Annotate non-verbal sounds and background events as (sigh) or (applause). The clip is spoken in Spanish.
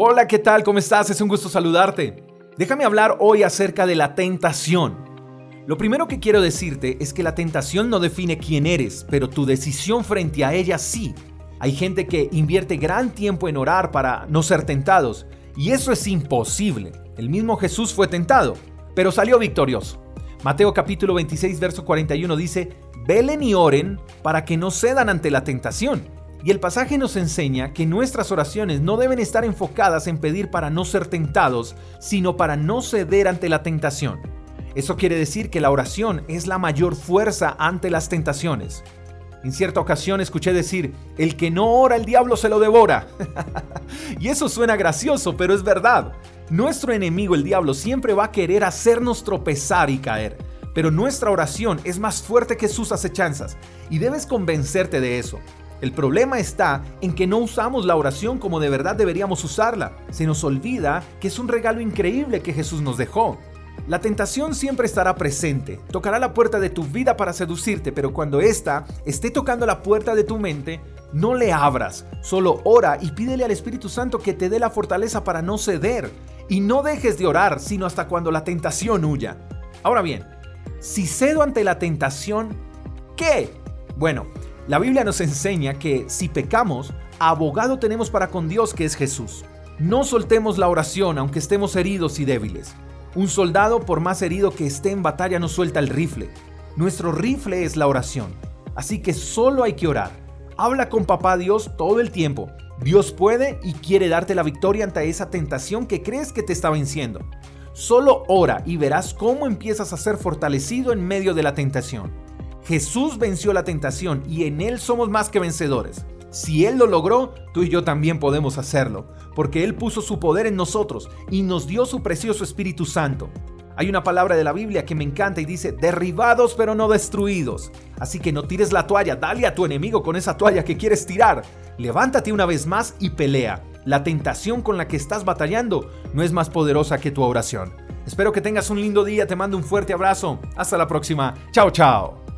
Hola, ¿qué tal? ¿Cómo estás? Es un gusto saludarte. Déjame hablar hoy acerca de la tentación. Lo primero que quiero decirte es que la tentación no define quién eres, pero tu decisión frente a ella sí. Hay gente que invierte gran tiempo en orar para no ser tentados, y eso es imposible. El mismo Jesús fue tentado, pero salió victorioso. Mateo capítulo 26, verso 41 dice, velen y oren para que no cedan ante la tentación. Y el pasaje nos enseña que nuestras oraciones no deben estar enfocadas en pedir para no ser tentados, sino para no ceder ante la tentación. Eso quiere decir que la oración es la mayor fuerza ante las tentaciones. En cierta ocasión escuché decir, el que no ora el diablo se lo devora. (laughs) y eso suena gracioso, pero es verdad. Nuestro enemigo el diablo siempre va a querer hacernos tropezar y caer. Pero nuestra oración es más fuerte que sus acechanzas y debes convencerte de eso. El problema está en que no usamos la oración como de verdad deberíamos usarla. Se nos olvida que es un regalo increíble que Jesús nos dejó. La tentación siempre estará presente, tocará la puerta de tu vida para seducirte, pero cuando ésta esté tocando la puerta de tu mente, no le abras, solo ora y pídele al Espíritu Santo que te dé la fortaleza para no ceder. Y no dejes de orar, sino hasta cuando la tentación huya. Ahora bien, si cedo ante la tentación, ¿qué? Bueno, la Biblia nos enseña que si pecamos, abogado tenemos para con Dios que es Jesús. No soltemos la oración aunque estemos heridos y débiles. Un soldado, por más herido que esté en batalla, no suelta el rifle. Nuestro rifle es la oración. Así que solo hay que orar. Habla con papá Dios todo el tiempo. Dios puede y quiere darte la victoria ante esa tentación que crees que te está venciendo. Solo ora y verás cómo empiezas a ser fortalecido en medio de la tentación. Jesús venció la tentación y en Él somos más que vencedores. Si Él lo logró, tú y yo también podemos hacerlo, porque Él puso su poder en nosotros y nos dio su precioso Espíritu Santo. Hay una palabra de la Biblia que me encanta y dice, derribados pero no destruidos. Así que no tires la toalla, dale a tu enemigo con esa toalla que quieres tirar. Levántate una vez más y pelea. La tentación con la que estás batallando no es más poderosa que tu oración. Espero que tengas un lindo día, te mando un fuerte abrazo. Hasta la próxima. Chao, chao.